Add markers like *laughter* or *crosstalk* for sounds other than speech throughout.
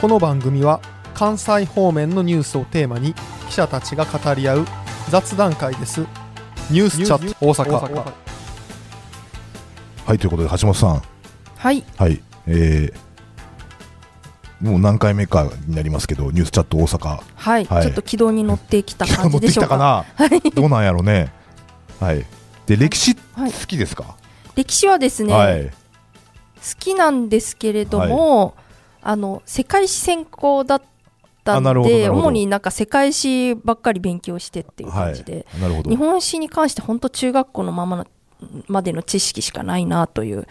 この番組は関西方面のニュースをテーマに記者たちが語り合う雑談会です。ニュースチャット大阪。はいということで橋本さん。はい、はい。えー、もう何回目かになりますけどニュースチャット大阪。はい、はい。ちょっと軌道に乗ってきた感じでしょうか。*laughs* きたかな？はい、どうなんやろうね。はい。で歴史はい。好きですか、歴史はですね、はい。好きなんですけれども、あの世界史専攻だったんで、主になんか世界史ばっかり勉強してっていう感じで、なるほど。日本史に関して本当中学校のままのまでの知識しかないなという。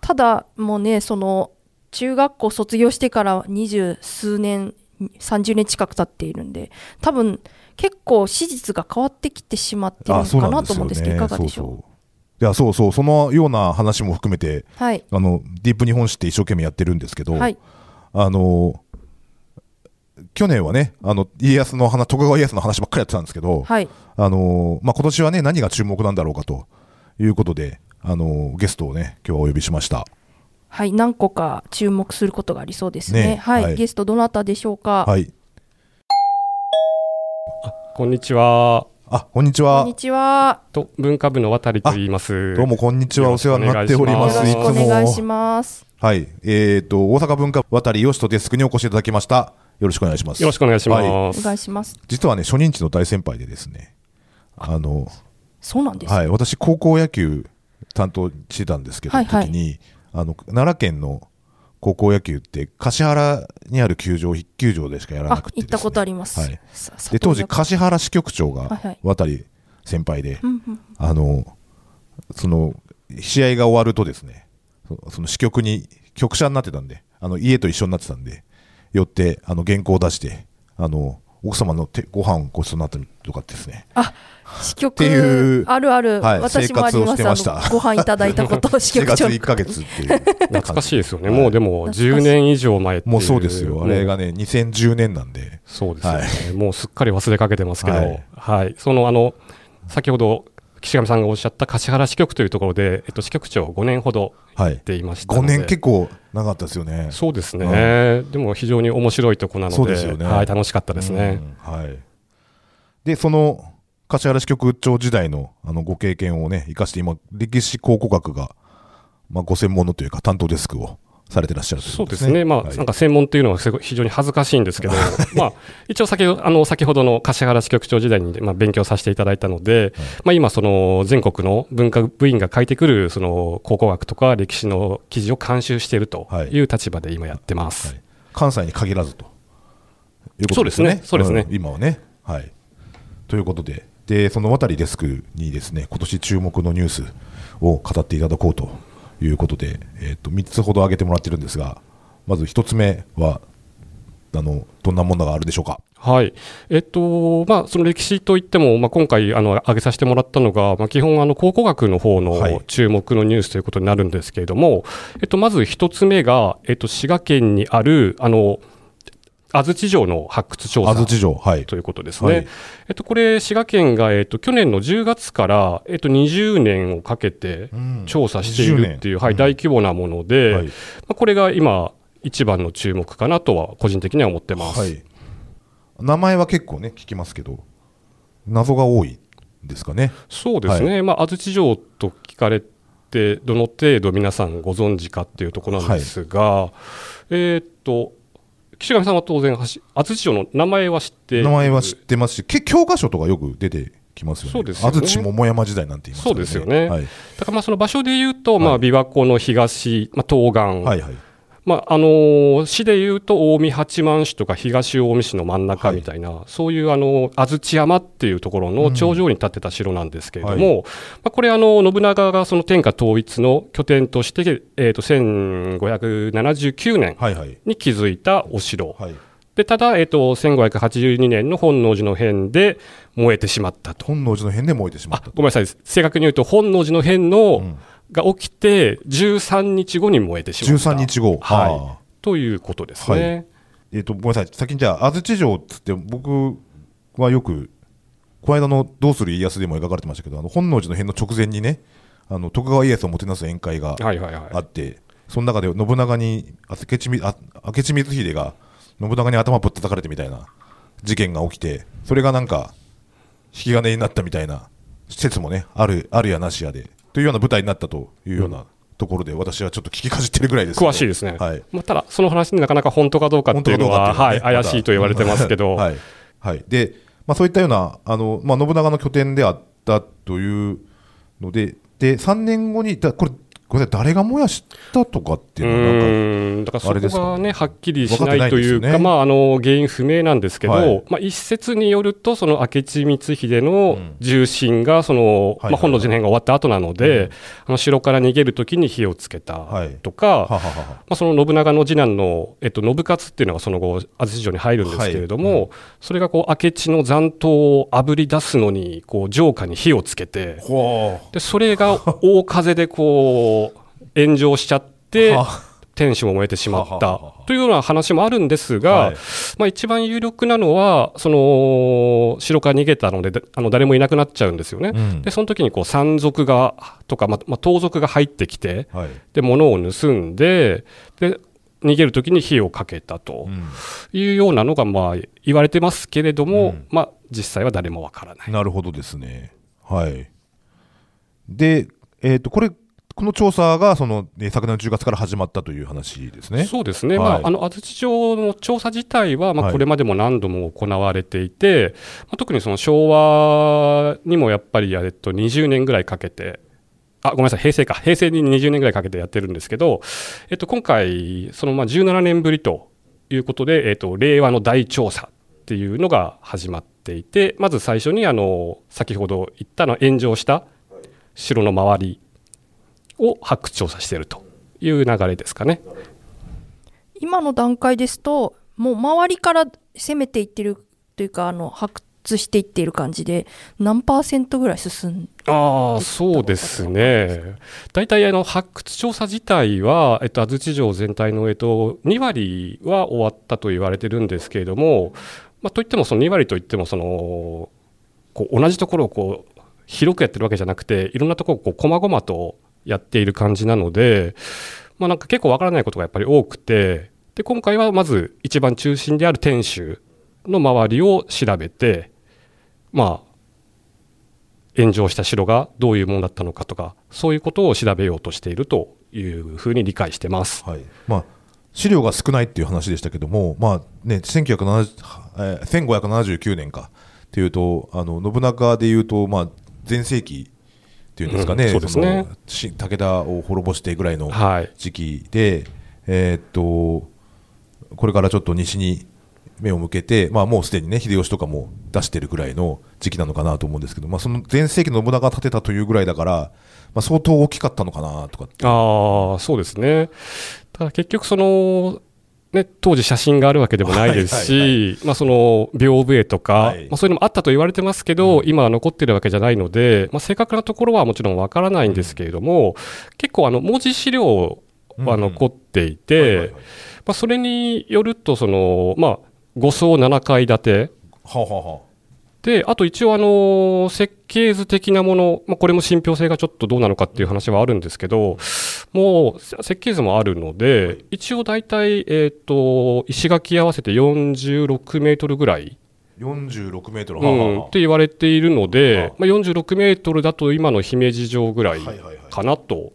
ただもうねその中学校卒業してから二十数年30年近く経っているんで多分結構史実が変わってきてしまってるのかなと思うんですけどいかがでしょう？そうそう。いやそうそう。そのような話も含めてはい。あのディープ日本史って一生懸命やってるんですけど、はいあの去年はねあの家康の話徳川家康の話ばっかりやってたんですけど、はい。あのまあ、今年はね何が注目なんだろうかということで、あのゲストをね今日はお呼びしました。はい何個か注目することがありそうですね。ねはい、はい。ゲストどなたでしょうか、はい、こんにちは。あこんにちは。こんにちは。と文化部の渡と言います。どうもこんにちは。お世話になっております。よろしくお願いしいつもますはい。えっ、と大阪文化渡りよしとデスクにお越しいただきました。よろしくお願いします。よろしくお願いしはい。おます。願いします。実はね初任地の大先輩でですねあのそうなんです、はい、私、高校野球担当してたんですけど、はいはい。時にあの奈良県の高校野球って橿原にある球場、1球場でしかやらなあくて、行ったことあります、はい。さで当時、橿原支局長がはいはい。渡り先輩で、うんうん。あのその試合が終わるとですねそその支局に局舎になってたんであの家と一緒になってたんで寄ってあの原稿を出してあの奥様の手ご飯ごちそうになったりとかですね。あ支局っていうあるある、はい私もあります。生活をしてました。ご飯いただいたことを *laughs* 支4月局長1ヶ月っていう。*laughs* 懐かしいですよね。はい。もうでも懐かしい。10年以上前っていう。もうそうですよ、あれがね。ね、2010年なんで、そうですよね、はもうすっかり忘れかけてますけど、ははいい。そのあの、先ほど岸上さんがおっしゃった橿原支局というところで、えっと、支局長を5年ほどはいやっ、ていました5ので。年結構長かったですよね。そうですね、でも非常に面白いとこなので、そうですよねはい、楽しかったですね。うんはい、で、その橿原支局長時代のあのご経験をね、生かして、今、歴史考古学が、まあ、ご専門のというか、担当デスクをされてらっしゃるといそうですね、まあはい。なんか専門っていうのはすごい非常に恥ずかしいんですけど、*laughs* まあ、一応先ほどあの先ほどの橿原支局長時代に、まあ、勉強させていただいたので、まあ、今、その全国の文化部員が書いてくるその考古学とか歴史の記事を監修しているとはい。いう立場で今やってます。はい。関西に限らずと。いうことですね。そうですね。そうですね。ん。今はね。はい。ということで、で、その渡りデスクにですね、今年注目のニュースを語っていただこうということで、えっ、と、3つほど挙げてもらってるんですが、まず1つ目は、あの、どんなものがあるでしょうか？はいえっとまあ、その歴史といっても、まあ、今回あの挙げさせてもらったのが、まあ、基本あの考古学の方はいの注目のニュースということになるんですけれども、えっと、まず一つ目が、えっと、滋賀県にあるあの安土城の発掘調査安土城。はい。ということですね。はいえっと、これ、滋賀県が、えっと、去年の10月から、えっと、20年をかけてうん調査しているっていう、20はい、うん大規模なもので、はいまあ、これが今、一番の注目かなとは、個人的には思ってます。はい。名前は結構ね、聞きますけど、謎が多いですかね。そうですね、まあ、安土城と聞かれて、どの程度皆さんご存知かっていうところなんですが、えーっと、岸上さんは当然、はし安土城の名前は知って名前は知ってますし、け教科書とかよく出てきますよね。そうですよね安土桃山時代なんて言います。そうですよねはい。だからまあその場所で言うと、まあ、はい琵琶湖の東、まあ、東岸、はいはい。まああのー市でいうと近江八幡市とか東近江市の真ん中みたいな、そういうあの安土山っていうところの頂上に建ってた城なんですけれども、うんはまあ、これあの信長がその天下統一の拠点として、えー、と1579年はいはい。に築いたお城、はい。でただ、えー、と1582年の本能寺の変で燃えてしまったと。本能寺の変で燃えてしまったごめんなさい。正確に言うと本能寺の変の、んが起きて13日後に燃えてしまった13日後。はいはあということですね。えっ、と、ごめんなさい。先にじゃあ、安土城っつって、僕はよく、この間のどうする家康でも描かれてましたけど、あの本能寺の変の直前にね、あの徳川家康をもてなす宴会がはいはいはいあって、その中で信長に明智光秀が信長に頭ぶったたかれてみたいな事件が起きてそれがなんか引き金になったみたいな説もねあるあるやなしやでというような舞台になったというようなところで、私はちょっと聞きかじってるぐらいです詳しいですね。はい、まあ、ただ、その話になかなか本当かどうかっていうのは、はい、怪しいと言われてますけど。はい。はい。で、まあそういったような、あの、まあ信長の拠点であったというので、で、3年後に、だこれ、これ誰が燃やしたとかっていうのはなんか、だからそこがね、はっきりしないというか、ね、まあ、あの原因不明なんですけど、はい、まあ、一説によると、その明智光秀の重臣が、その、まあ、本能寺の変が終わった後なので、あの城から逃げるときに火をつけたとか、まあ、その信長の次男の、えっと、信勝っていうのがその後、安土城に入るんですけれども、はい。うん、それがこう明智の残党をあぶり出すのに、こう城下に火をつけて、でそれが大風でこう、炎上しちゃって、天守も燃えてしまった。というような話もあるんですが、はい、まあ、一番有力なのは、その城から逃げたので、あの誰もいなくなっちゃうんですよね、うん、でその時にこう山賊がとか、まあ、盗賊が入ってきて、はい、で物を盗んでで、逃げる時に火をかけたというようなのがまあ言われてますけれども、うん、まあ、実際は誰もわからない。なるほどですね。はい、で、えーとこれこの調査がその、ね、昨年の10月から始まったという話ですね。そうですね、はい、まあ、あの安土城の調査自体は、まあ、これまでも何度も行われていて、はい、まあ、特にその昭和にもやっぱり、えっと、20年ぐらいかけて、あごめんなさい、平成か、平成に20年ぐらいかけてやってるんですけど、えっと、今回、そのまあ17年ぶりということで、えっと、令和の大調査っていうのが始まっていて、まず最初にあの先ほど言ったの炎上した城の周りを発掘調査しているという流れですかね。今の段階ですともう周りから攻めていってるというかあの発掘していっている感じで何パーセントぐらい進んあそうですね、大体あの発掘調査自体は、えっと、安土城全体の、えっと、2割は終わったと言われてるんですけれども、まあ、といってもその2割といってもそのこう同じところをこう広くやってるわけじゃなくていろんなところをこう細々とやっている感じなので、まあ、なんか結構わからないことがやっぱり多くてで今回はまず一番中心である天守の周りを調べてまあ炎上した城がどういうものだったのかとかそういうことを調べようとしているというふうに理解してます。はいまあ資料が少ないっていう話でしたけども、まあね、1970… 1579年かっていうとあの信長でいうと、まあ、前世紀っていうんですかね、うん、そうですね。武田を滅ぼしてぐらいの時期で、はい、えー、っとこれからちょっと西に目を向けて、まあ、もうすでにね秀吉とかも出してるぐらいの時期なのかなと思うんですけど、まあ、その前世紀の信長が建てたというぐらいだから、まあ、相当大きかったのかなとかあそうですね。ただ結局そのね、当時写真があるわけでもないですし、まあ、その屏風絵とか、はい、まあ、そういうのもあったと言われてますけど、うん、今は残ってるわけじゃないので、まあ、正確なところはもちろんわからないんですけれども、うん、結構あの文字資料は残っていて、それによるとその、まあ、5層7階建て。はははで、あと一応あの、設計図的なもの、まあ、これも信憑性がちょっとどうなのかっていう話はあるんですけど、もう設計図もあるので、一応大体、えっ、と、石垣合わせて46メートルぐらい。46メートル、うん、って言われているので、まあ、46メートルだと今の姫路城ぐらいかなと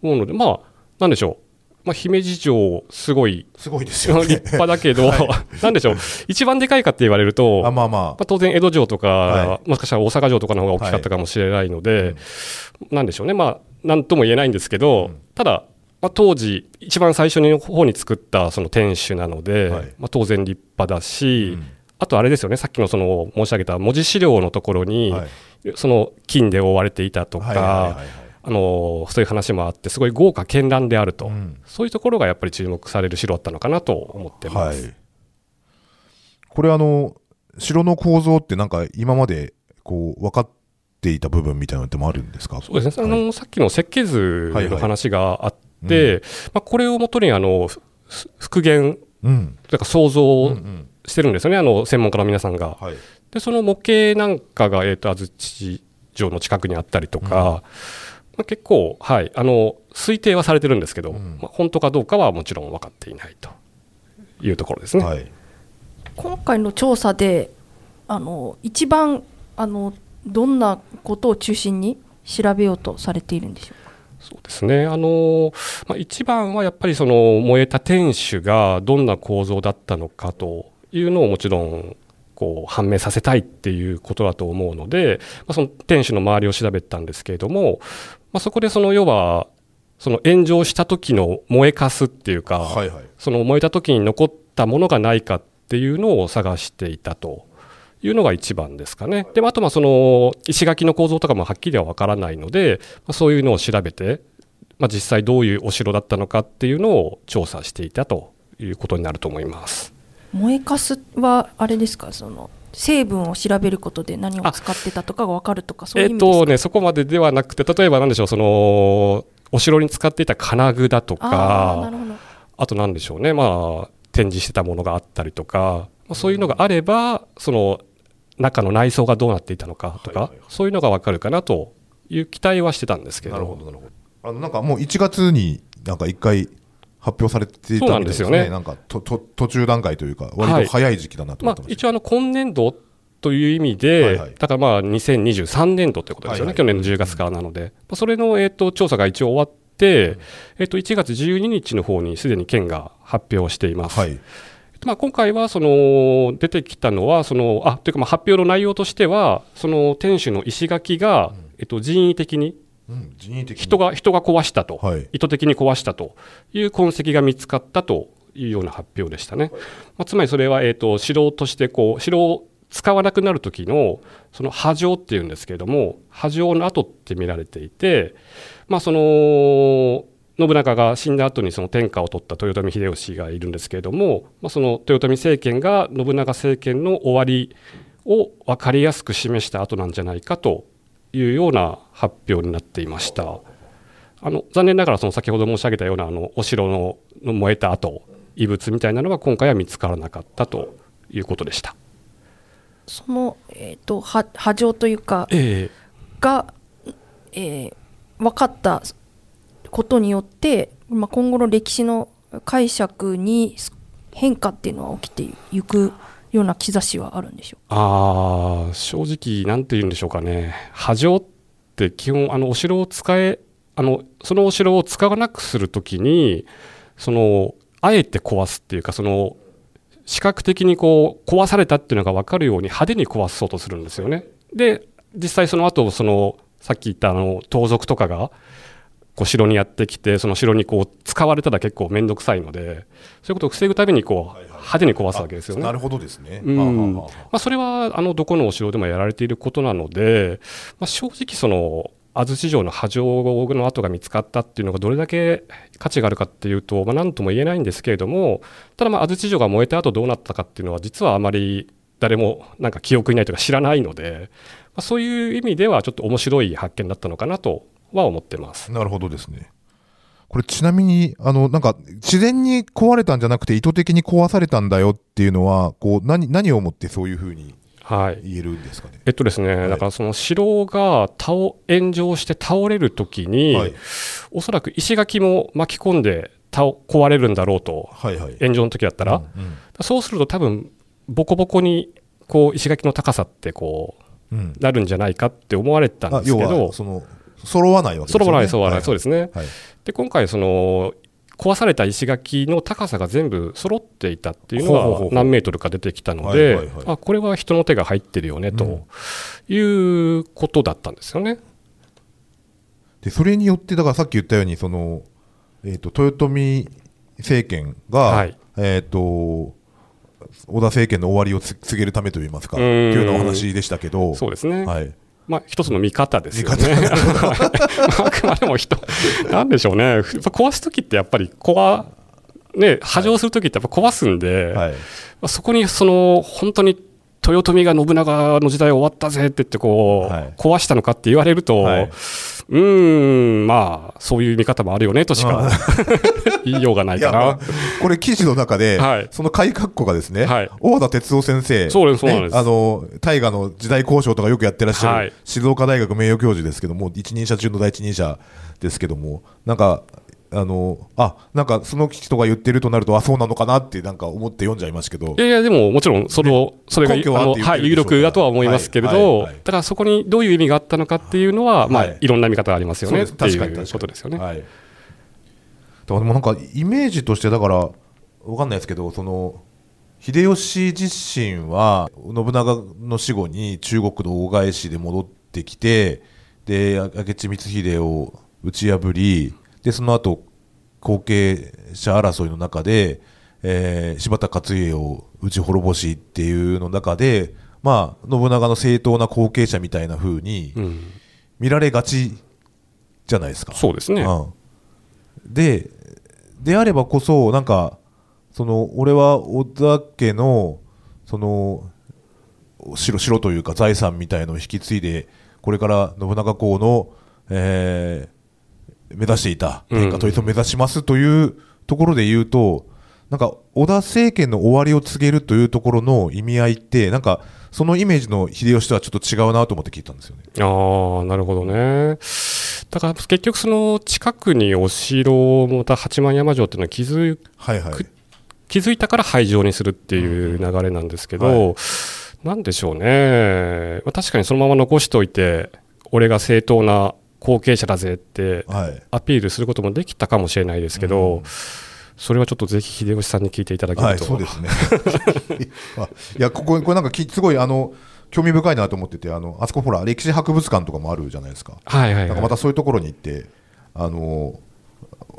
思うので、まあ、なんでしょう。まあ、姫路城、すごい、すごいですよ、ね、*laughs* 立派だけど、はい、なんでしょう、一番でかいかって言われると、あまあまあ、まあ、当然、江戸城とか、はい、もしかしたら大阪城とかの方が大きかったかもしれないので、はい、なんでしょうね、まあ、なんとも言えないんですけど、うん、ただ、まあ、当時、一番最初の方に作ったその天守なので、はい、まあ、当然立派だし、うん、あとあれですよね、さっきのその申し上げた文字資料のところに、その金で覆われていたとか、あのそういう話もあってすごい豪華絢爛であると、うん、そういうところがやっぱり注目される城だったのかなと思ってます、はい、これあの城の構造ってなんか今までこう分かっていた部分みたいなのもあるんですか？そうですね、はい、あのさっきの設計図の話があって、はいはい、まあ、これをもとにあの復元、うん、というか想像してるんですよね、あの専門家の皆さんが。はい、でその模型なんかが、えーと、安土城の近くにあったりとか、うんまあ、結構、はい、あの推定はされてるんですけど、うん、まあ、本当かどうかはもちろん分かっていないというところですね。はい今回の調査であの一番あのどんなことを中心に調べようとされているんでしょうか？そうですね。あの、まあ、一番はやっぱりその燃えた天守がどんな構造だったのかというのをもちろんこう判明させたいっていうことだと思うので、まあ、その天守の周りを調べたんですけれども、まあ、そこでその要はその炎上した時の燃えかすっていうか、はいはいその燃えた時に残ったものがないかっていうのを探していたというのが一番ですかね。でもあとまあその石垣の構造とかもはっきりはわからないので、まあ、そういうのを調べて、まあ、実際どういうお城だったのかっていうのを調査していたということになると思います。燃えかすはあれですか？その成分を調べることで何を使ってたとかが分かるとかそういうえっ意味ですか、とね、そこまでではなくて、例えばなんでしょう、その、お城に使っていた金具だとか、あーなるほど。あとなんでしょうね、まあ、展示してたものがあったりとか、まあ、そういうのがあれば、その、中の内装がどうなっていたのかとか、はいはいはい。そういうのがわかるかなという期待はしてたんですけど、なるほどなるほど。あのなんかもう1月になんか1回発表されていたみそうたですよね。ねなんかとと途中段階というか割と早い時期だなと思まあってま、した、一応あの、今年度という意味で、はいはい。だからまあ、2023年度ということですよね、はいはい。去年の10月からなので、まあそれの、えっと調査が一応終わって、えっと1月12日の方にすでに県が発表しています。はい。まあ、今回はその出てきたのはそのあというかまあ発表の内容としてはその天守の石垣が、えっと、人為的にうん、人が人が壊したと、はい。意図的に壊したと。いう痕跡が見つかったというような発表でしたね。まあ、つまりそれは、えー、と城としてこう城を使わなくなる時のその波状っていうんですけれども波状の跡って見られていて、まあ、その信長が死んだ後にその天下を取った豊臣秀吉がいるんですけれども、まあ、その豊臣政権が信長政権の終わりを分かりやすく示した後なんじゃないかというような発表になっていました。あの残念ながらその先ほど申し上げたようなあのお城のの燃えた跡遺物みたいなのは今回は見つからなかったということでした。その、えー、とは波状というかえが、えー分かったことによって、まあ、今後の歴史の解釈に変化っていうのは起きていくような兆しはあるんでしょうあ正直なんて言うんでしょうかね波状って基本あのお城を使えあのそのお城を使わなくするときにそのあえて壊すっていうかその視覚的にこう壊されたっていうのが分かるように派手に壊そうとするんですよね。で実際その後そのさっき言ったあの盗賊とかがこう城にやってきてその城にこう使われたら結構面倒くさいのでそういうことを防ぐためにこう派手に壊すわけですよね。なるほどですね、うん。まあ、それはあのどこのお城でもやられていることなので、まあ、正直その安土城の波状の跡が見つかったっていうのがどれだけ価値があるかっていうと、まあ、何とも言えないんですけれどもただまあ安土城が燃えた後どうなったかっていうのは実はあまり誰もなんか記憶にないというか知らないので、まあ、そういう意味ではちょっと面白い発見だったのかなとは思ってます。なるほどですね。これちなみに、あの、なんか、自然に壊れたんじゃなくて意図的に壊されたんだよっていうのは、こう、何、何をもってそういうふうにはい言えるんですかね？えっとですね、はいだからその城が倒炎上して倒れるときに、はい。おそらく石垣も巻き込んで倒壊れるんだろうと、はいはい。炎上の時だったら、うんそうすると多分ボコボコにこう石垣の高さってこうん。うんうなるんじゃないかって思われてたんですけどは、、その、揃わないわけですよね。揃わない、揃わない、はいそうですね。はい。で、今回、その、壊された石垣の高さが全部揃っていたっていうのが何メートルか出てきたのはいであこれは人の手が入ってるよねということだったんですよね。で、それによって、だからさっき言ったように、その、えっ、と、豊臣政権が、はいえっ、と、織田政権の終わりをつ告げるためといいますか、とうんいうようなお話でしたけど、そうですね。はい。まあ、一つの見方ですよね。*laughs* あくまでも人、なんでしょうね、壊すときってやっぱり壊、ね、波状するときってやっぱ壊すんで、はい。まあそこにその本当に豊臣が信長の時代終わったぜって言ってこう、はい。壊したのかって言われると、はい。うーん、まあ、そういう見方もあるよねとしか *laughs* 言いようがないかな。まあこれ記事の中で、はい。その開括弧がですね、はい。大和田哲夫先生、そうですそうなんです。ねあの、大河の時代交渉とかよくやってらっしゃる、はい。静岡大学名誉教授ですけども、一人者中の第一人者ですけども、なんか、あのあなんかその人が言ってるとなるとあそうなのかなってなんか思って読んじゃいましたけど。いやいや、でももちろんその、それがあの、はい、有力だとは思いますけれはいはいど、はい。だからそこにどういう意味があったのかっていうのは、まあはい、いろんな見方がありますよね。っていうことですよね。はい、だからでもなんかイメージとしてだからわかんないですけどその秀吉自身は信長の死後に中国の大返しで戻ってきてで明智光秀を打ち破りでその後後継者争いの中で、えー柴田勝家を打ち滅ぼしっていうの中で、まあ、信長の正当な後継者みたいな風にうん。見られがちじゃないですか。そうですね。うん、でであればこそなんかその俺は織田家のその城城というか財産みたいのを引き継いでこれから信長公の、えー目指していた天下統一を目指しますというところで言うと、なんか織田政権の終わりを告げるというところの意味合いってなんかそのイメージの秀吉とはちょっと違うなと思って聞いたんですよね。ああ、なるほどね。だから結局その近くにお城をまた八幡山城っていうのは築はいはい。気づいたから廃城にするっていう流れなんですけど、うんはなんでしょうね、まあ、確かにそのまま残しておいて、俺が正当な後継者だぜってはい。アピールすることもできたかもしれないですけど、うんそれはちょっとぜひ秀吉さんに聞いていただけはい、ると、そうですね。*laughs* あいや、ここ、これなんかき、すごい、あの、興味深いなと思ってて、あの、あそこほら、歴史博物館とかもあるじゃないですか。はいはいはいなんかまたそういうところに行って、あの、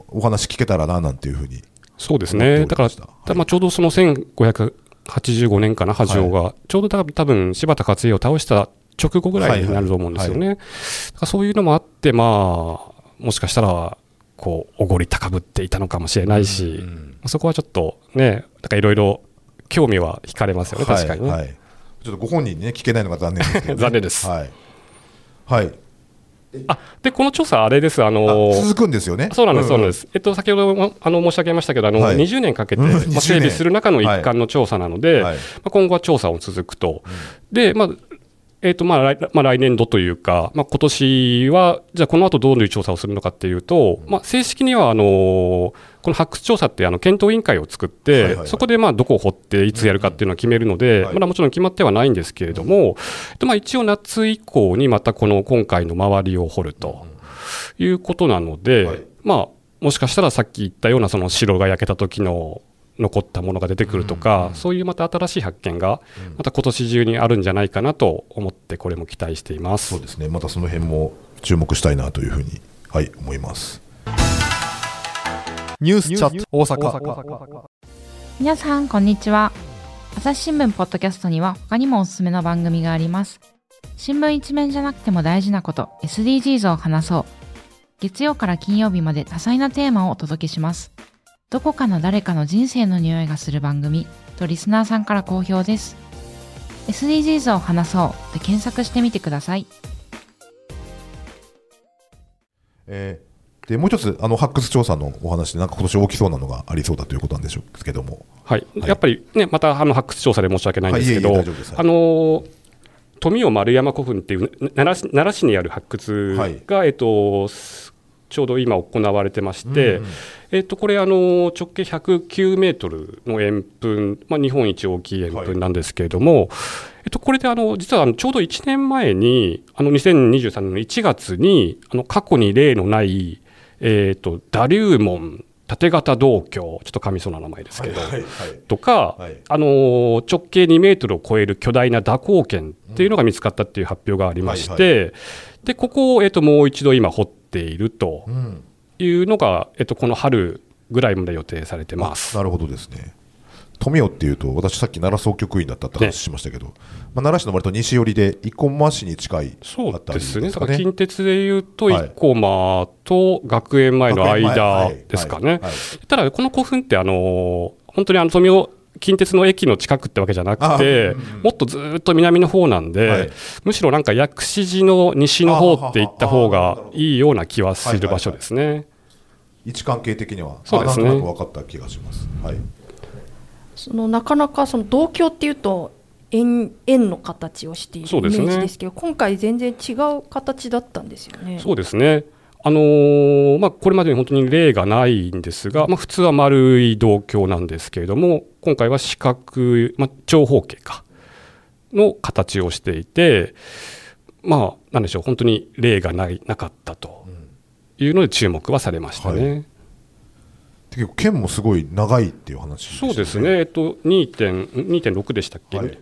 お話聞けたらな、なんていうふうに。そうですね、だから、はいまあ、ちょうどその1585年かな、八条が、ちょうど多分多分柴田勝家を倒した直後ぐらいになると思うんですよね。そういうのもあって、まあ、もしかしたら、こう、おごり高ぶっていたのかもしれないし、うんそこはちょっとね、なんかいろいろ興味は惹かれますよね、確かにね。はい。はいちょっとご本人にね、聞けないのが残念ですけどね、*laughs* 残念ですはい。はい。あで、この調査、あれです、あのあ続くんですよね？そうなんです、そうなんんです。えっと、先ほどもあの申し上げましたけど、あの、はい20年かけて、うんまあ、20整備する中の一環の調査なので、はいまあ、今後は調査を続くと。で、まあ、えっとまあ来まあ、来年度というか、まあ今年は、じゃあこの後どういう調査をするのかっていうと、まあ、正式にはあのこの発掘調査ってあの検討委員会を作って、はいはいはい。そこでまあどこを掘っていつやるかっていうのは決めるので、はい。まだもちろん決まってはないんですけれども、えっとまあ一応夏以降にまたこの今回の周りを掘るということなので、はい。まあもしかしたらさっき言ったようなその城が焼けた時の残ったものが出てくるとか、そういうまた新しい発見がまた今年中にあるんじゃないかなと思ってこれも期待しています。そう。ですね。またその辺も注目したいなというふうに、はい、思います。ニュースチャット大阪。皆さんこんにちは。朝日新聞ポッドキャストには他にもおすすめの番組があります。新聞一面じゃなくても大事なこと SDGs を話そう。月曜から金曜日まで多彩なテーマをお届けしますどこかの誰かの人生の匂いがする番組とリスナーさんから好評です。SDGs を話そうで検索してみてください。えーでもう一つあの発掘調査のお話でなんか今年大きそうなのがありそうだということなんでしょうけども。はい、はい。やっぱりね、またあの発掘調査で申し訳ないんですけど、はいいえいえあのー富雄丸山古墳っていうな奈良市奈良市にある発掘が、えっとすちょうど今行われてまして、うんうんえっとこれあの直径109メートルの円墳、まあ日本一大きい円墳なんですけれども、えっとこれであの実はあのちょうど1年前にあの2023年の1月にあの過去に例のないえっとダリューモン縦型銅鏡ちょっと噛みそうな名前ですけど、はいはいはい。とか、はい。あのー直径2メートルを超える巨大な蛇行剣っていうのが見つかったっていう発表がありまして、はい。でここを、えっともう一度今掘っていると。うんいうのが、えっとこの春ぐらいまで予定されてます。なるほどですね富雄っていうと私さっき奈良総局員だったって話しましたけど、まあ、奈良市の割と西寄りで生駒市に近いそうあたりですね。だかから近鉄でいうと、はい生駒と学園前の間はいですかね。ただ、この古墳って、あのー本当にあの富雄近鉄の駅の近くってわけじゃなくて、あうんうんもっとずーっと南の方なんで、はい。むしろなんか薬師寺の西の方って行った方がいいような気はする場所ですね。位置関係的には？そうですね。分かった気がします、はい、そのなかなかその銅鏡っていうと円円の形をしているイメそうですねージですけど今回全然違う形だったんですよね。そうですね。あのーまあ、これまでに本当に例がないんですが、まあ、普通は丸い銅鏡なんですけれども今回は四角い、まあ、長方形かの形をしていてまあなんでしょう本当に例がないなかったというので注目はされましたね。はい。結構剣もすごい長いっていう話でしたそうですね、えっと、2.6 2.6でしたっけ、はい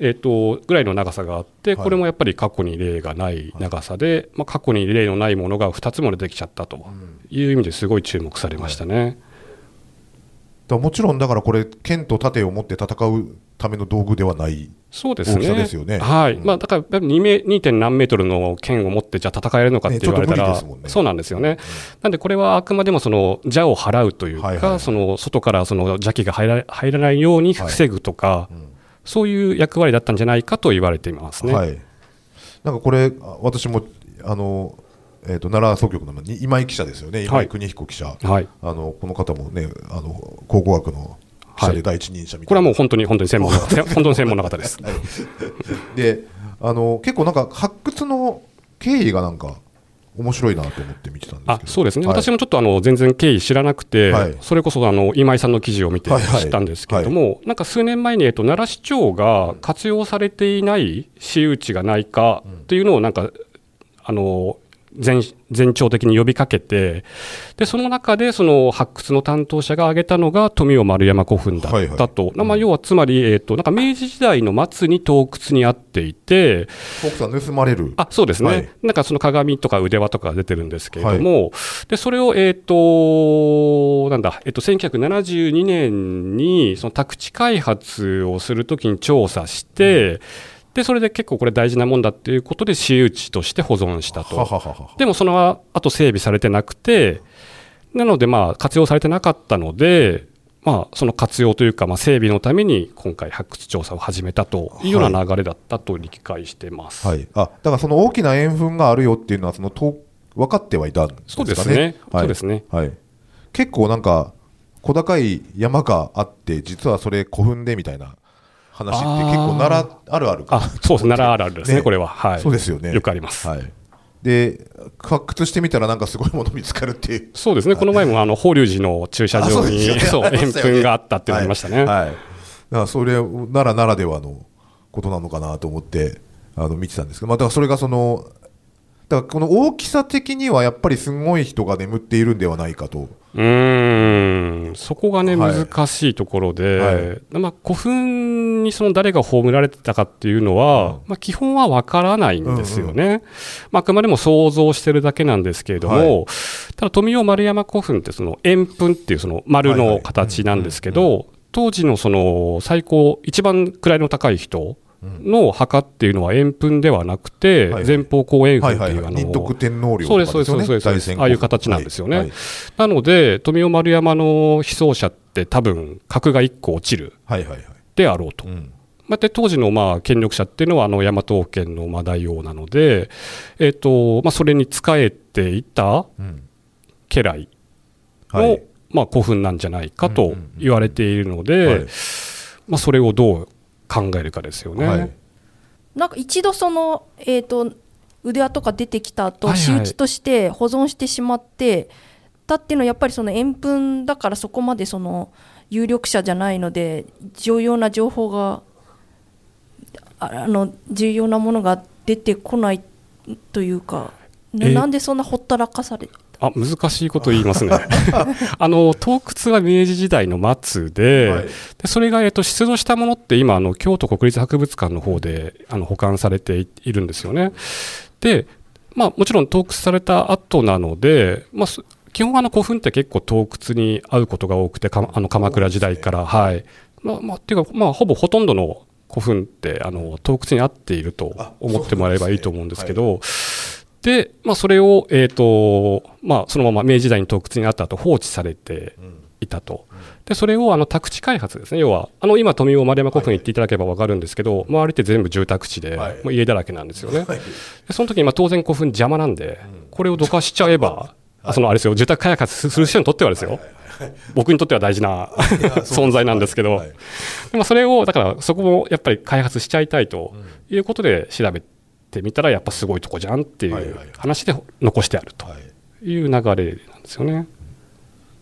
えっと、ぐらいの長さがあって、はいこれもやっぱり過去に例がない長さで、まあ、過去に例のないものが2つも出てきちゃったという意味ですごい注目されましたね。だからもちろんだからこれ剣と盾を持って戦うための道具ではないそうですね。ですよねはい。うんまあ、だから、2メ 2. 点何メートルの剣を持って、じゃあ戦えるのかって言われたら、と無理ですもんねそうなんですよね。なんで、これはあくまでもその邪を払うというか、はいはいその外からその邪気が入ら入らないように防ぐとか、んそういう役割だったんじゃないかと言われていますね。はい、なんかこれ、あ私もあの、えー、と奈良総局のに今井記者ですよね、今井邦彦記者、はい。あのこの方もね、あの考古学の記者で第一人者みたいな、これはもう本当に本当に専門の *laughs* 本当に専門の方です。であの結構なんか発掘の経緯がなんか面白いなと思って見てたんですけど、あそうですね、はい。私もちょっとあの全然経緯知らなくて、はい。それこそあの今井さんの記事を見てはいはい。知ったんですけれども、なんか数年前に、えっと、奈良市長が活用されていない私有地がないかというのを、なんか、あの全全庁的に呼びかけて、でその中でその発掘の担当者が挙げたのが富雄丸山古墳だはいはい。ったと、まあ、要はつまり、えっと、なんか明治時代の末に洞窟にあっていて、フォークさん盗まれる。あそうですね、はい。なんかその鏡とか腕輪とかが出てるんですけれども、でそれを、えーとなんだえっと1972年にその宅地開発をするときに調査して、でそれで結構これ大事なもんだっていうことで私有地として保存したと。ははははでもその後整備されてなくて、なのでまあ活用されてなかったので、まあ、その活用というか、まあ、整備のために今回、発掘調査を始めたというような流れだったと理解してます。はい、あだからその大きな円墳があるよっていうのはそのと分かってはいたんですかね。そうですねはい、そうですねはい、結構なんか小高い山があって実はそれ古墳でみたいな話って結構奈良あるあるかあそうです、奈良あるあるですね、ね。これは。はい、そうですよね。よくあります。はい、で発掘してみたらなんかすごいもの見つかるって。いうそうですね、この前もあの法隆寺の駐車場にあそう *laughs* ね。円墳があったっていうのがありましたね。はい。はい、だからそれ奈良ならではのことなのかなと思ってあの見てたんですけど、まあ、だからそれがそのだからこの大きさ的にはやっぱりすごい人が眠っているんではないかと。うーん、そこがね、はい。難しいところで、はい。まあ、古墳にその誰が葬られてたかっていうのは、まあ、基本は分からないんですよね、まあ、あくまでも想像してるだけなんですけれども、はただ、富雄丸山古墳って、その円墳っていうその丸の形なんですけど、当時のその最高、一番位の高い人の墓っていうのは円墳ではなくて、はい。前方後円はい墳っていう、あの徳天皇陵とかです、そうです、そうです大仙ああいう形なんですよね。はい。なので、富雄丸山の被葬者って多分、格が1個落ちる。であろうと。うん。まあ、で当時のまあ権力者っていうのはあの大和王権のまあ大王なので、えっとまあ、それに仕えていたうん。家来の、はい。まあ、古墳なんじゃないかと言われているので、はい。まあ、それをどう考えるかですよね。はい。なんか一度その、えー、と腕輪とか出てきた後、はいはい。仕打ちとして保存してしまってたっていうのはやっぱりその円墳だからそこまでその有力者じゃないので重要な情報がああの重要なものが出てこないというか、なんでそんなほったらかされあ難しいこと言いますね。*laughs* あの洞窟は明治時代の末で,、はいでそれが、えっと、出土したものって今あの京都国立博物館の方であの保管されていいるんですよね。で、まあ、もちろん洞窟された後なので、まあ、す基本あの古墳って結構洞窟に合うことが多くてかあの鎌倉時代から、はいまあまあ、っていうか、まあ、ほぼほとんどの古墳ってあの洞窟に合っていると思ってもらえばいいと思うんですけど。で、まあ、それを、えーとまあ、そのまま明治時代に洞窟にあった後放置されていたと、でそれをあの宅地開発ですね、要は、あの今、富雄丸山古墳行っていただければ分かるんですけど、周りって全部住宅地で、はい。もう家だらけなんですよね。はい。でその時にまあ当然古墳邪魔なんで、これをどかしちゃえば、あそのあれですよ、住宅開発する人にとってはですよ、僕にとっては大事な存在なんですけど、はい。でもそれを、だからそこもやっぱり開発しちゃいたいということで調べてみたら、やっぱすごいとこじゃんっていうはいはい。はい話で残してあるとはい。いう流れなんですよね。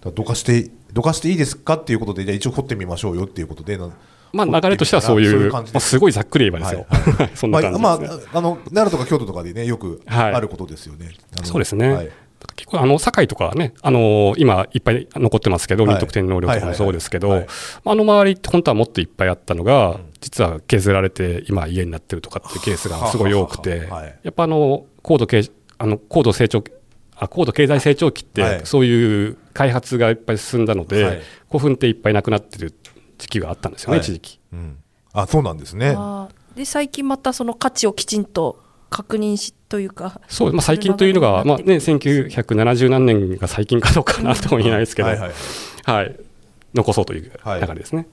どかしてどかしていいですかっていうことでじゃあ一応掘ってみましょうよっていうことでなまあ、流れとしてはそういう、感じまあ、すごいざっくり言えばですよ。はい。*laughs* そんな感じです、ね。まあ、まあ、あの奈良とか京都とかでねよくはい。あることですよね、あのそうですね。はい結構あの堺とかはね、あの今いっぱい残ってますけど、はい。仁徳天皇陵とかもそうですけど、はい。はいあの周りって本当はもっといっぱいあったのが、実は削られて今家になってるとかっていうケースがすごい多くて、はあはあはい。やっぱあの高度経あの高度成長あ高度経済成長期って、はい。そういう開発がいっぱい進んだので、はい。古墳っていっぱいなくなってる時期があったんですよね、はい。一時期。うん。あそうなんですね。で最近またその価値をきちんと確認しというか。そうまあ、最近というのが、まあね、1970何年が最近かどうかなとも言えないですけど、ははいい。はい。残そうというはい。流れですね。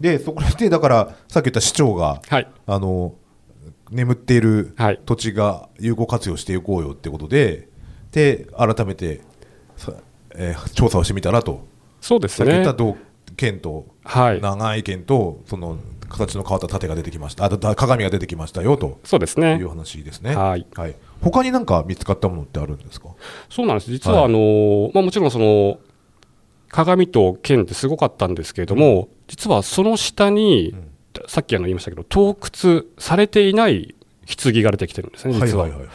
でそこでだからさっき言った市長がはい、あの眠っているはい。土地が有効活用していこうよってことでで改めて、さえー調査をしてみたらと。そうですね。さっき言った。銅剣とはい、長い剣とその形の変わった盾が出てきました。あだ鏡が出てきましたよと。そうですね。いう。話ですね。はい。はい、他に何か見つかったものってあるんですか？そうなんです。実は、あのまあ、もちろんその、鏡と剣ってすごかったんですけれども、実はその下に、さっきあの言いましたけど、盗掘されていない棺が出てきてるんですね、実は。はいはいはい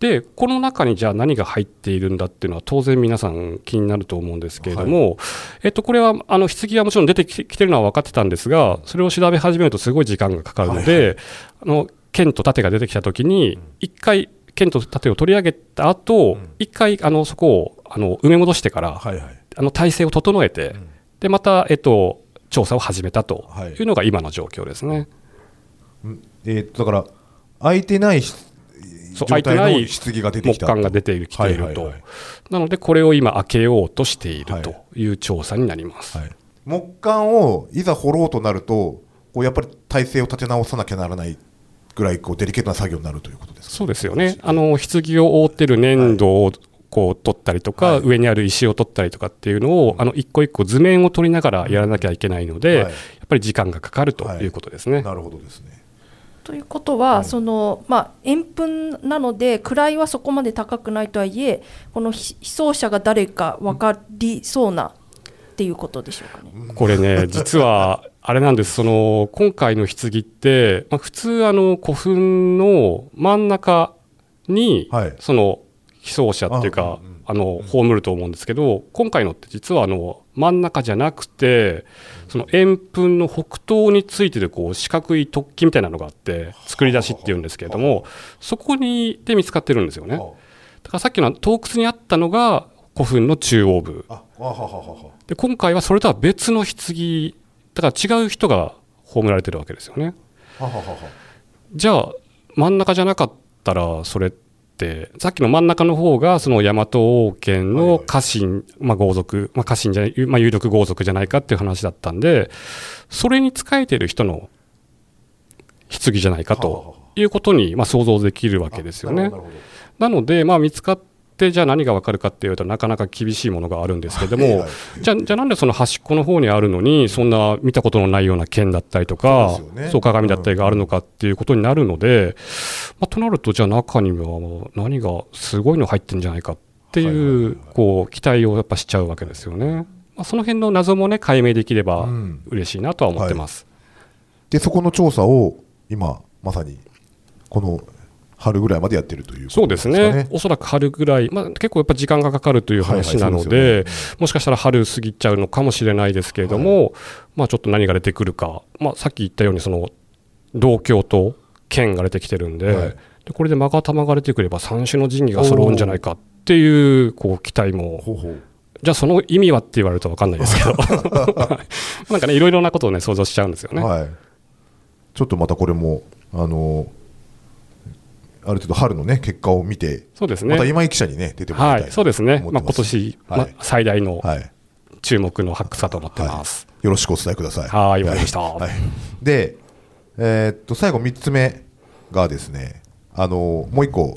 で、この中にじゃあ何が入っているんだっていうのは当然皆さん気になると思うんですけれども、えっと、これは、あの、棺がもちろん出てきてるのは分かってたんですが、それを調べ始めるとすごい時間がかかるので、はいはあの、剣と盾が出てきたときに、一回、剣と盾を取り上げた後、一回、あの、そこを、あの、埋め戻してから、はいはい。あの、体制を整えて、で、また、えっと、調査を始めたとはい。いうのが今の状況ですね。うん。えーっとだから空いてないしそう状態の空いてない棺が出てきた木簡が出てきていると、はいはいはいなのでこれを今開けようとしているという調査になります、はい、木簡をいざ掘ろうとなるとこうやっぱり体勢を立て直さなきゃならないぐらいこうデリケートな作業になるということですか？そうですよね。あの棺を覆ってる粘土をこう取ったりとか、はい。上にある石を取ったりとかっていうのを、あの一個一個図面を取りながらやらなきゃいけないので、はい。やっぱり時間がかかるということですね、なるほどですねということは、そのまあ、円墳なので位はそこまで高くないとはいえこの被被葬者が誰か分かりそうなっていうことでしょうかね。これね、*laughs* 実は、あれなんです、その、今回の棺って、まあ、普通、あの、古墳の真ん中に、はい。その、被葬者っていうか、あの、葬ると思うんですけど、今回のって実は、あの、真ん中じゃなくて、その円墳の北東についてる、こう、四角い突起みたいなのがあって、作り出しっていうんですけれども、そこに、で見つかってるんですよね。だからさっきの洞窟にあったのが、古墳の中央部。で今回はそれとは別の棺だから違う人が葬られてるわけですよね。じゃあ真ん中じゃなかったらそれってさっきの真ん中の方がその大和王権の家臣、まあ、豪族、まあ、家臣じゃない、まあ、有力豪族じゃないかっていう話だったんでそれに仕えてる人の棺じゃないかということに、まあ、想像できるわけですよね。なので、まあ、見つかって、じゃあ何がわかるかっていうとなかなか厳しいものがあるんですけども、はいはい。じゃあ、じゃあなんでその端っこの方にあるのに、そんな見たことのないような剣だったりとか、そうね。そう鏡だったりがあるのかっていうことになるので、まあ、となると、じゃあ中には何がすごいの入ってるんじゃないかっていう、はいはいはいこう、期待をやっぱしちゃうわけですよね。まあ、その辺の謎もね、解明できればうん。嬉しいなとは思ってます。でそこの調査を今まさにこの春ぐらいまでやってるということそうですね、おそらく春ぐらい、まあ、結構やっぱ時間がかかるという話なので、はいはいですよもしかしたら春過ぎちゃうのかもしれないですけれども、まあ、ちょっと何が出てくるか、まあ、さっき言ったように、その銅鏡と剣が出てきてるんで、はい。でこれで勾玉が出てくれば、三種の神器が揃うんじゃないかっていうこう期待も、ほうほう。じゃあ、その意味はって言われると分かんないですけど、*laughs* なんかね、いろいろなことをね、想像しちゃうんですよね。はい、ちょっとまたこれもあのある程度春のね結果を見て、そうですね。また今井記者にね出てもらいたいはい、そうですね、まあ、今年、はい。まあ、最大のはい。注目の発掘だと思ってます。よろしくお伝えください。はいわかりました。はい。で、えーっと最後3つ目がですね、あのもう一個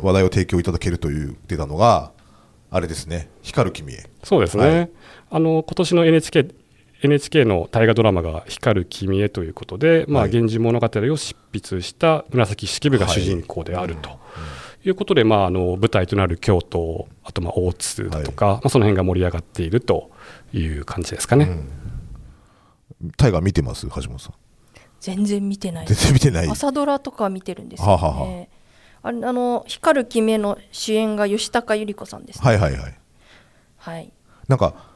話題を提供いただけるという出たのがあれですね、光る君へ。そうですね、はい。あの今年の NHK, NHK の大河ドラマが「光る君へ」ということで、まあ、はい源氏物語を執筆した紫式部が主人公であると。い。うことで、まあ、あの舞台となる京都、あとまあ大津だとか、まあ、その辺が盛り上がっているという感じですかね。タイガー見てます？橋本さん。全然見てない。全然見てない。朝ドラとか見てるんですよね。はあはあはあ。れあの光る君の主演が吉高由里子さんです、ね。はいはいはい。はい。なんか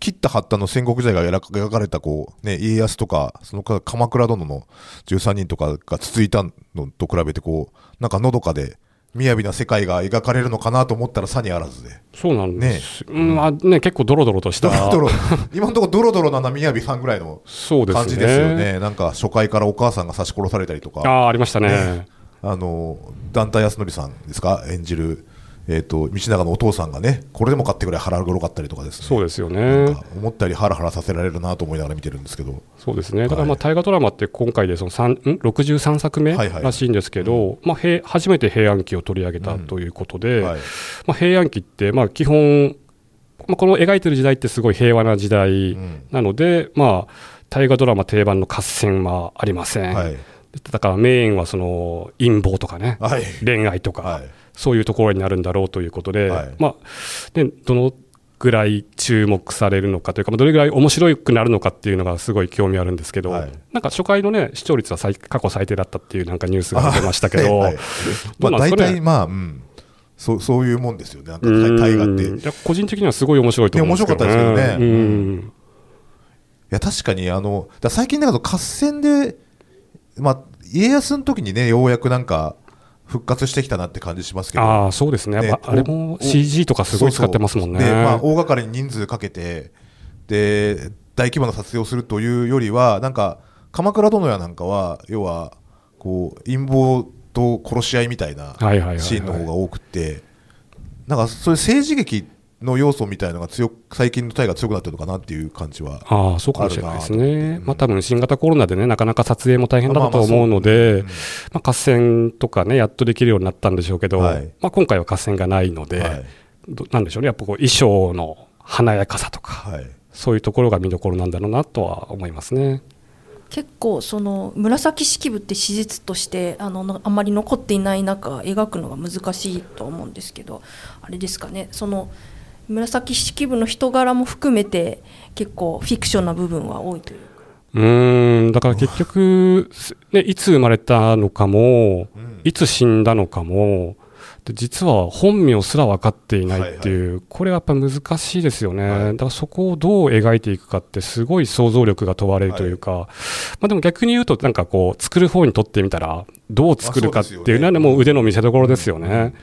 切った張ったの戦国時代が描かれたこう、ね、家康とかそのか鎌倉殿の13人とかが続いたのと比べてこうなんかのどかで雅な世界が描かれるのかなと思ったらさにあらずで。そうなんです、うんまあね、結構ドロドロとした。ドロドロ。今のところドロドロなのは雅さんぐらいのそうですね。感じですよね。なんか初回からお母さんが刺し殺されたりとか。ああありましたね。ね。あの団体康則さんですか？演じる、えー、と道長のお父さんがねこれでもかってぐらい腹黒かったりとかですね。そうですよね。思ったよりハラハラさせられるなと思いながら見てるんですけど。そうですね。だからまあはい大河ドラマって今回でその3ん63作目はいはいらしいんですけど、まあ、平初めて平安期を取り上げたということで、はい。まあ、平安期ってまあ基本、まあ、この描いてる時代ってすごい平和な時代ん。なので、まあ、大河ドラマ定番の合戦はありません、はい。だからメインはその陰謀とかね、はい。恋愛とか、はいそういうところになるんだろうということで、はい。まあね、どのぐらい注目されるのかというか、まあどれぐらい面白くなるのかっていうのがすごい興味あるんですけど、はい。なんか初回のね、視聴率は最過去最低だったっていうなんかニュースが出ましたけど、はいはい。*laughs* まあ、大体まあ、うん、そうそういうもんですよね。なんかうん。大河って。いいや個人的にはすごい面白いと思うんですけど。ね。いや面白かったですけどね。うん。や確かにあの最近だと合戦で、まあ、家康の時にねようやくなんか復活してきたなって感じしますけどああ、そうですね。ねあれも CG とかすごい使ってますもんね。そうそうでまあ、大掛かりに人数かけてで大規模な撮影をするというよりはなんか鎌倉殿やなんかは要はこう陰謀と殺し合いみたいなシーンの方が多くてなんかそういう政治劇の要素みたいのが強く最近の大が強くなってるのかなっていう感じはああ、そうかもしれないですね。あるなと思ってまあ多分新型コロナでね、なかなか撮影も大変だったと思うので、まあ合戦とかね、やっとできるようになったんでしょうけど、はい。まあ今回は合戦がないので、はい。どなんでしょうね、やっぱこう衣装の華やかさとか、はい。そういうところが見どころなんだろうなとは思いますね。結構その紫式部って史実としてあののあまり残っていない中描くのが難しいと思うんですけどあれですかね。その紫式部の人柄も含めて結構フィクションな部分は多いというか。うーん、だから結局、すね、いつ生まれたのかも、いつ死んだのかも、で実は本名すら分かっていないっていう、これはやっぱ難しいですよね、はい。だからそこをどう描いていくかって、すごい想像力が問われるというか、まあ、でも逆に言うと、なんかこう、作る方にとってみたら、どう作るかっていうのは、ねもう腕の見せ所ですよね。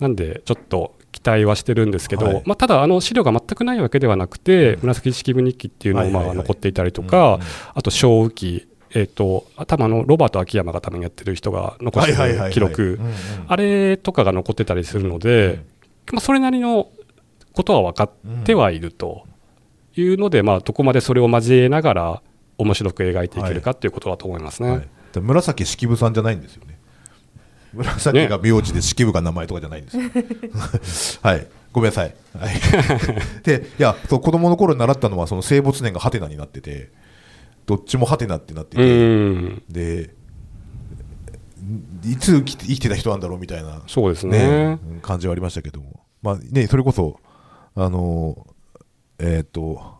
なんで、ちょっと期待はしてるんですけど、はい。まあ、ただ、あの資料が全くないわけではなくて、紫式部日記っていうのもまはいはいはい。あ残っていたりとか、うんうんあと小雨記、えー、と多分あのロバート秋山が多分やってる人が残してはいはいはいはい。る記録。うんうん。あれとかが残ってたりするので、まあ、それなりのことは分かってはいるというので、まあ、どこまでそれを交えながら面白く描いていけるかっていうことだと思いますね。はい。で紫式部さんじゃないんですよ。ね紫が名字で式部が名前とかじゃないんですよ。*laughs* はい。ごめんなさい、はい、*laughs* でいやそう子供の頃に習ったのはその生没年がハテナになっててどっちもハテナってなってうてん。でいつ生きて生きてた人なんだろうみたいなそうですね。うん感じはありましたけども、まあね、それこそ、あのえっ、と、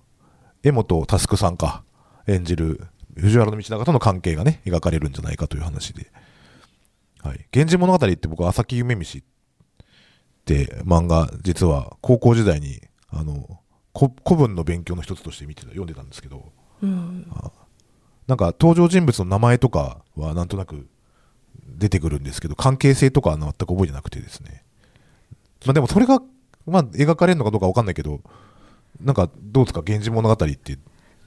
江本佑さんか、演じる藤原道長との関係がね、描かれるんじゃないかという話で、はい、源氏物語って僕、朝木夢見しって漫画、実は高校時代に、あの、こ古文の勉強の一つとして見てた読んでたんですけど、うんなんか登場人物の名前とかはなんとなく出てくるんですけど、関係性とかは全く覚えてなくてですね。まあでもそれが、まあ描かれるのかどうかわかんないけど、なんかどうですか、源氏物語って。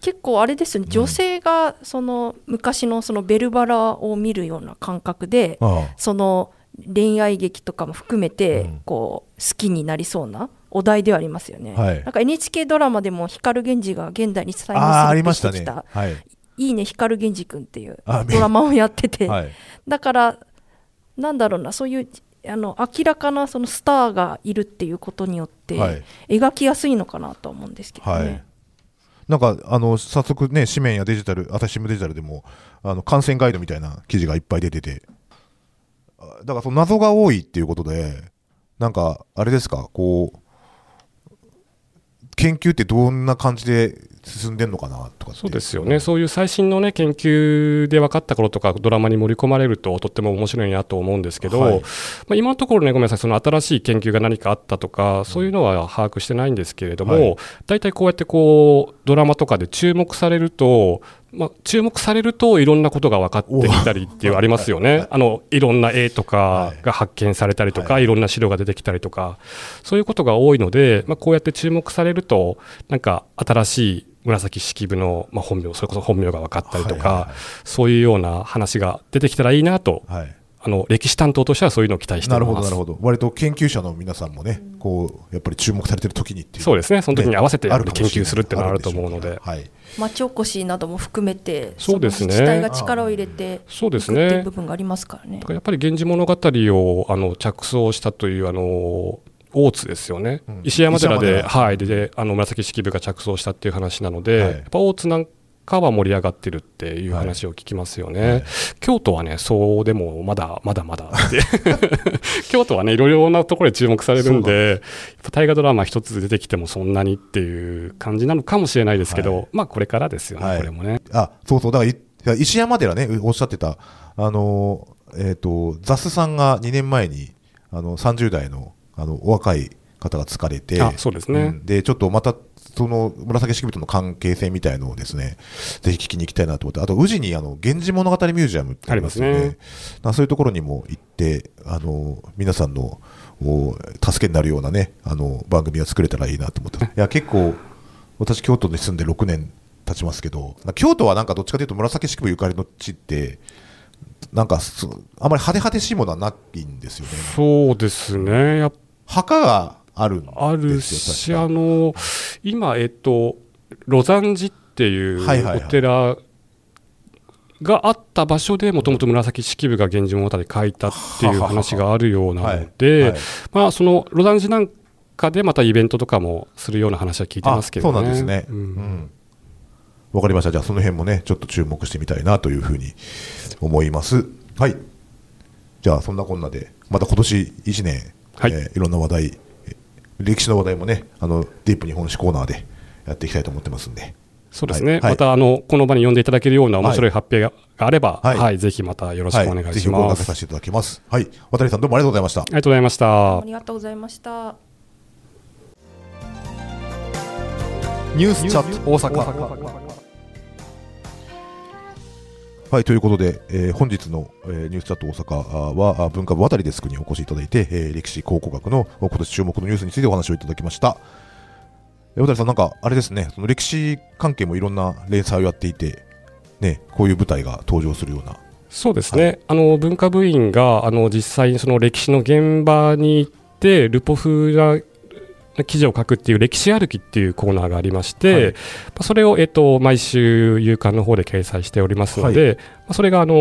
結構あれですよね女性がその昔のそのベルバラを見るような感覚であその恋愛劇とかも含めうてんこう好きになりそうなお題ではありますよね。はいなんか NHK ドラマでも光源氏が現代に再現ましてきたはい。「いいね光源氏くん」っていうあドラマをやってて、はい。だからなんだろうなそういうあの明らかなそのスターがいるっていうことによって、はい描きやすいのかなとは思うんですけどね。なんか、あの、早速ね、紙面やデジタル、朝日新聞デジタルでも、あの、感染ガイドみたいな記事がいっぱい出てて、だからその謎が多いっていうことで、なんか、あれですか、こう、研究ってどんな感じで進んでんのかなとかそうですよね、そういう最新の、ね、研究で分かったこととか、ドラマに盛り込まれると、とっても面白いなと思うんですけど、はい。まあ、今のところね、ごめんなさい、その新しい研究が何かあったとか、そういうのは把握してないんですけれども、はい。大体こうやってこうドラマとかで注目されると、まあ、注目されるといろんなことが分かってきたりっていうありますよね、あのいろんな絵とかが発見されたりとか、、はい。ろんな資料が出てきたりとか、そういうことが多いので、まあ、こうやって注目されると、なんか新しい紫式部の、まあ、本名、それこそ本名が分かったりとか、そういうような話が出てきたらいいなと、はい。あの歴史担当としてはそういうのを期待しています。なるほど、なるほど。割と研究者の皆さんもね、こう、やっぱり注目されてる時にっていう。そうですね、その時に合わせてね研究するっていうのはあると思うので。はい。町おこしなども含めて、そうですね自治体が力を入れてそうですいくっていうね部分がありますからねだ。からやっぱり源氏物語をあの着想したというあの大津ですよね、うん石山寺ではい、であの紫式部が着想したっていう話なので、はいやっぱ大津なんかは盛り上がってるっていう話を聞きますよね、はい。京都はね、そうでもまだまだまだって、*laughs* 京都はね、いろいろなところで注目されるんで、大河ドラマ一つ出てきてもそんなにっていう感じなのかもしれないですけど、はい。まあこれからですよね、はい。これもね。あ、そうそう、だから石山寺ね、おっしゃってた、あのー、えっ、と、ザスさんが2年前に、あの、30代の、あの、お若い方が疲れて、あそうですね。ん。で、ちょっとまた、その、紫式部との関係性みたいのをですね、ぜひ聞きに行きたいなと思って、あと、宇治に、あの、源氏物語ミュージアムってありますよね。ねまあそういうところにも行って、あの、皆さんの、お助けになるようなね、あの、番組が作れたらいいなと思って。いや、結構、私、京都に住んで6年経ちますけど、京都はなんかどっちかというと紫式部ゆかりの地って、なんかそあまり派手派手しいものはないんですよね。そうですねやっ墓があるんですよあるし、あの今、えっと、ロザン寺っていうお寺があった場所でもともと紫式部が源氏物語書いたっていう話があるようなのでい、まあ、そのロザン寺なんかでまたイベントとかもするような話は聞いてますけどね。あそうなんですね。ううんん。わかりました。じゃあ、その辺もね、ちょっと注目してみたいなというふうに思います。はい。じゃあ、そんなこんなで、また今年1年、はいえーいろんな話題、え歴史の話題もね、あの、ディープ日本史コーナーでやっていきたいと思ってますんで。そうですね、はいはいまたあのこの場に呼んでいただけるような面白い発表があれば、ははいいぜひまたよろしくお願はい、します。掛けさせていただきます。はい。渡さんどうもありがとうございましたあ。りがとうございましたあ。りがとうございました。ニュースチャット大阪はい、ということで、えー本日の、えーニュースチャット大阪はあ文化部渡りデスクにお越しいただいて、えー歴史考古学の今年注目のニュースについてお話をいただきました。えー渡りさん、なんかあれですね、その歴史関係もいろんな連載をやっていて、ね、こういう舞台が登場するような。そうですね、あの文化部員があの実際にその歴史の現場に行ってルポ風な記事を書くっていう歴史歩きっていうコーナーがありまして、はいまあそれを、えっと、毎週夕刊の方で掲載しておりますので、まあそれがあの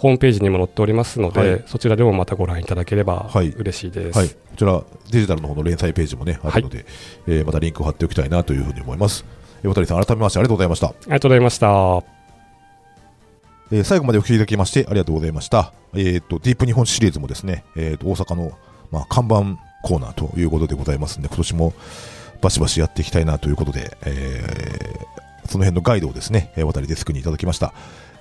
ホームページにも載っておりますので、はいそちらでもまたご覧いただければはい嬉しいです。はい、こちらデジタルの方の連載ページもね、あるので、えーまたリンクを貼っておきたいなというふうに思います。えー渡りさん、改めましてありがとうございました。ありがとうございました。えー最後までお聞きいただきましてありがとうございました。えっ、と、ディープ日本シリーズもですね、えーと、大阪の、まあ、看板コーナーということでございますので、今年もバシバシやっていきたいなということで、えーその辺のガイドをですね、渡りデスクにいただきました。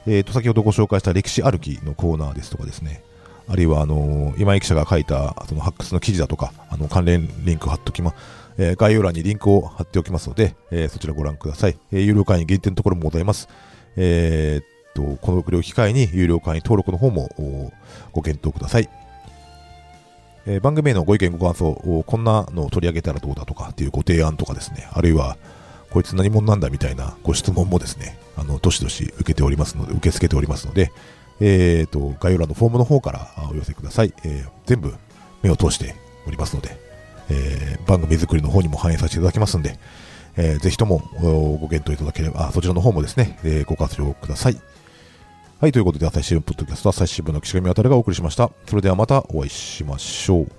えっ、と、先ほどご紹介した歴史歩きのコーナーですとかですね、あるいは、あのー今井記者が書いた、その発掘の記事だとか、あの、関連リンク貼っておきま、え概要欄にリンクを貼っておきますので、えーそちらご覧ください。えー有料会員限定のところもございます。えーっと、このを機会に有料会員登録の方もご検討ください。え番組へのご意見ご感想、おこんなのを取り上げたらどうだとかっていうご提案とかですね、あるいは、こいつ何者なんだみたいなご質問もですね、あの、どしどし受けておりますので、受け付けておりますので、えーっと、概要欄のフォームの方からお寄せください。えー全部目を通しておりますので、えー番組作りの方にも反映させていただきますので、えーぜひともご検討いただければ、そちらの方もですね、えーご活用ください。はい、ということで、朝日新聞ポッドキャスト、朝日新聞の岸上渉がお送りしました。それではまたお会いしましょう。